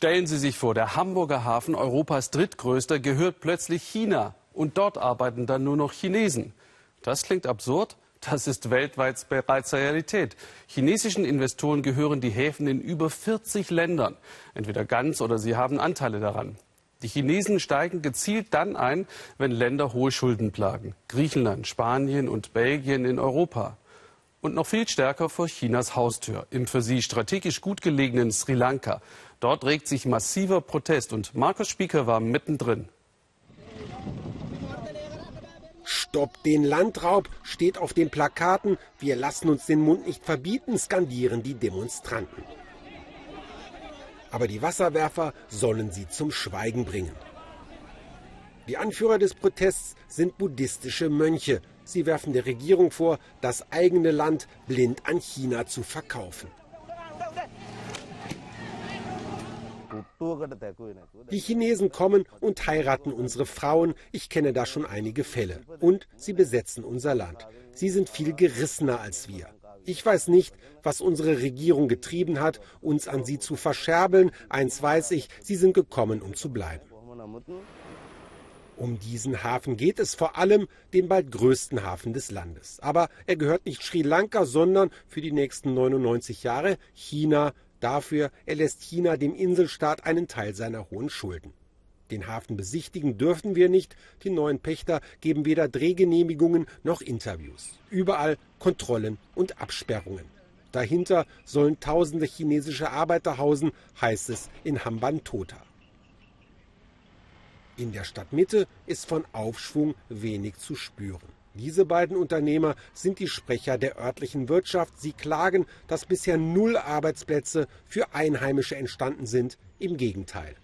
Stellen Sie sich vor, der Hamburger Hafen, Europas drittgrößter, gehört plötzlich China. Und dort arbeiten dann nur noch Chinesen. Das klingt absurd. Das ist weltweit bereits Realität. Chinesischen Investoren gehören die Häfen in über 40 Ländern. Entweder ganz oder sie haben Anteile daran. Die Chinesen steigen gezielt dann ein, wenn Länder hohe Schulden plagen. Griechenland, Spanien und Belgien in Europa. Und noch viel stärker vor Chinas Haustür, im für sie strategisch gut gelegenen Sri Lanka. Dort regt sich massiver Protest und Markus Spieker war mittendrin. Stopp den Landraub steht auf den Plakaten. Wir lassen uns den Mund nicht verbieten, skandieren die Demonstranten. Aber die Wasserwerfer sollen sie zum Schweigen bringen. Die Anführer des Protests sind buddhistische Mönche. Sie werfen der Regierung vor, das eigene Land blind an China zu verkaufen. Die Chinesen kommen und heiraten unsere Frauen. Ich kenne da schon einige Fälle. Und sie besetzen unser Land. Sie sind viel gerissener als wir. Ich weiß nicht, was unsere Regierung getrieben hat, uns an sie zu verscherbeln. Eins weiß ich, sie sind gekommen, um zu bleiben. Um diesen Hafen geht es vor allem, den bald größten Hafen des Landes. Aber er gehört nicht Sri Lanka, sondern für die nächsten 99 Jahre China, Dafür erlässt China dem Inselstaat einen Teil seiner hohen Schulden. Den Hafen besichtigen dürfen wir nicht. Die neuen Pächter geben weder Drehgenehmigungen noch Interviews. Überall Kontrollen und Absperrungen. Dahinter sollen tausende chinesische Arbeiter hausen, heißt es in Hambantota. In der Stadtmitte ist von Aufschwung wenig zu spüren. Diese beiden Unternehmer sind die Sprecher der örtlichen Wirtschaft. Sie klagen, dass bisher null Arbeitsplätze für Einheimische entstanden sind. Im Gegenteil.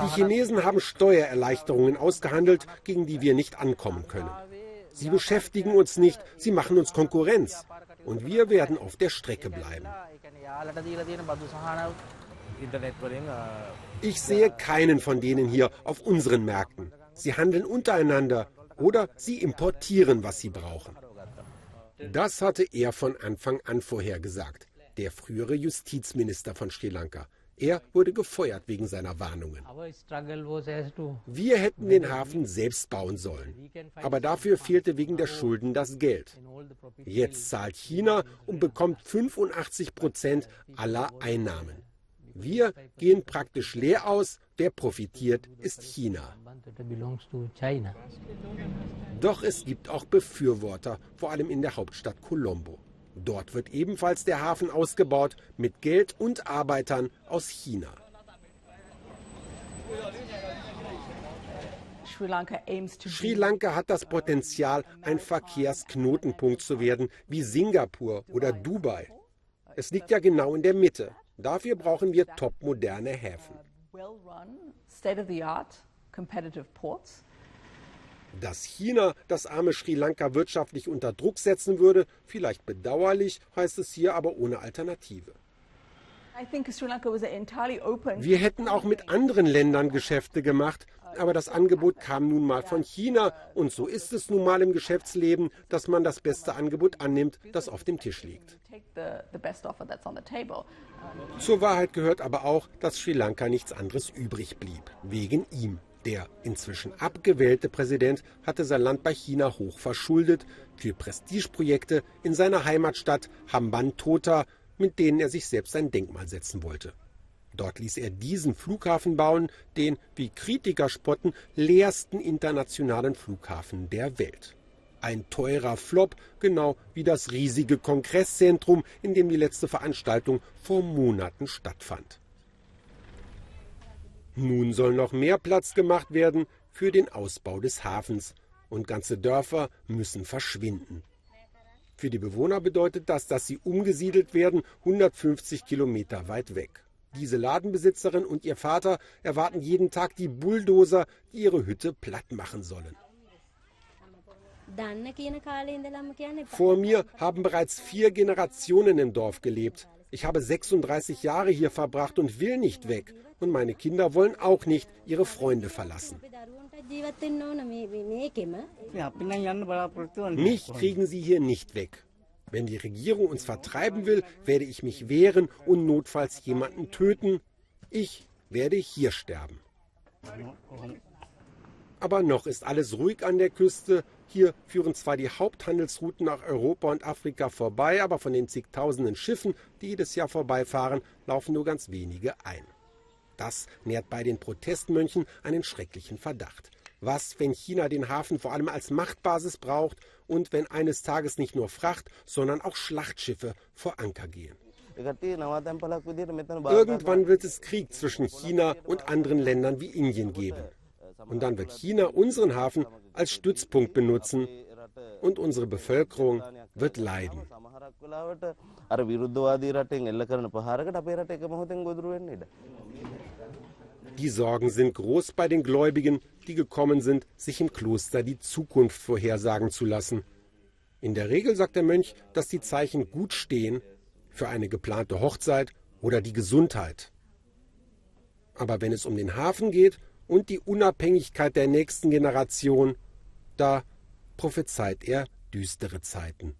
Die Chinesen haben Steuererleichterungen ausgehandelt, gegen die wir nicht ankommen können. Sie beschäftigen uns nicht, sie machen uns Konkurrenz. Und wir werden auf der Strecke bleiben. Ich sehe keinen von denen hier auf unseren Märkten. Sie handeln untereinander oder sie importieren, was sie brauchen. Das hatte er von Anfang an vorhergesagt, der frühere Justizminister von Sri Lanka. Er wurde gefeuert wegen seiner Warnungen. Wir hätten den Hafen selbst bauen sollen. Aber dafür fehlte wegen der Schulden das Geld. Jetzt zahlt China und bekommt 85 Prozent aller Einnahmen. Wir gehen praktisch leer aus. Wer profitiert, ist China. Doch es gibt auch Befürworter, vor allem in der Hauptstadt Colombo. Dort wird ebenfalls der Hafen ausgebaut mit Geld und Arbeitern aus China. Sri Lanka hat das Potenzial, ein Verkehrsknotenpunkt zu werden, wie Singapur oder Dubai. Es liegt ja genau in der Mitte. Dafür brauchen wir topmoderne Häfen. Dass China das arme Sri Lanka wirtschaftlich unter Druck setzen würde, vielleicht bedauerlich, heißt es hier aber ohne Alternative. Wir hätten auch mit anderen Ländern Geschäfte gemacht, aber das Angebot kam nun mal von China. Und so ist es nun mal im Geschäftsleben, dass man das beste Angebot annimmt, das auf dem Tisch liegt. Zur Wahrheit gehört aber auch, dass Sri Lanka nichts anderes übrig blieb, wegen ihm. Der inzwischen abgewählte Präsident hatte sein Land bei China hoch verschuldet. Für Prestigeprojekte in seiner Heimatstadt Hambantota, mit denen er sich selbst ein Denkmal setzen wollte. Dort ließ er diesen Flughafen bauen, den, wie Kritiker spotten, leersten internationalen Flughafen der Welt. Ein teurer Flop, genau wie das riesige Kongresszentrum, in dem die letzte Veranstaltung vor Monaten stattfand. Nun soll noch mehr Platz gemacht werden für den Ausbau des Hafens und ganze Dörfer müssen verschwinden. Für die Bewohner bedeutet das, dass sie umgesiedelt werden, 150 Kilometer weit weg. Diese Ladenbesitzerin und ihr Vater erwarten jeden Tag die Bulldozer, die ihre Hütte platt machen sollen. Vor mir haben bereits vier Generationen im Dorf gelebt. Ich habe 36 Jahre hier verbracht und will nicht weg. Und meine Kinder wollen auch nicht ihre Freunde verlassen. Mich kriegen sie hier nicht weg. Wenn die Regierung uns vertreiben will, werde ich mich wehren und notfalls jemanden töten. Ich werde hier sterben. Aber noch ist alles ruhig an der Küste. Hier führen zwar die Haupthandelsrouten nach Europa und Afrika vorbei, aber von den zigtausenden Schiffen, die jedes Jahr vorbeifahren, laufen nur ganz wenige ein. Das nährt bei den Protestmönchen einen schrecklichen Verdacht. Was, wenn China den Hafen vor allem als Machtbasis braucht und wenn eines Tages nicht nur Fracht, sondern auch Schlachtschiffe vor Anker gehen? Irgendwann wird es Krieg zwischen China und anderen Ländern wie Indien geben. Und dann wird China unseren Hafen als Stützpunkt benutzen und unsere Bevölkerung wird leiden. Die Sorgen sind groß bei den Gläubigen, die gekommen sind, sich im Kloster die Zukunft vorhersagen zu lassen. In der Regel sagt der Mönch, dass die Zeichen gut stehen für eine geplante Hochzeit oder die Gesundheit. Aber wenn es um den Hafen geht und die Unabhängigkeit der nächsten Generation, da prophezeit er düstere Zeiten.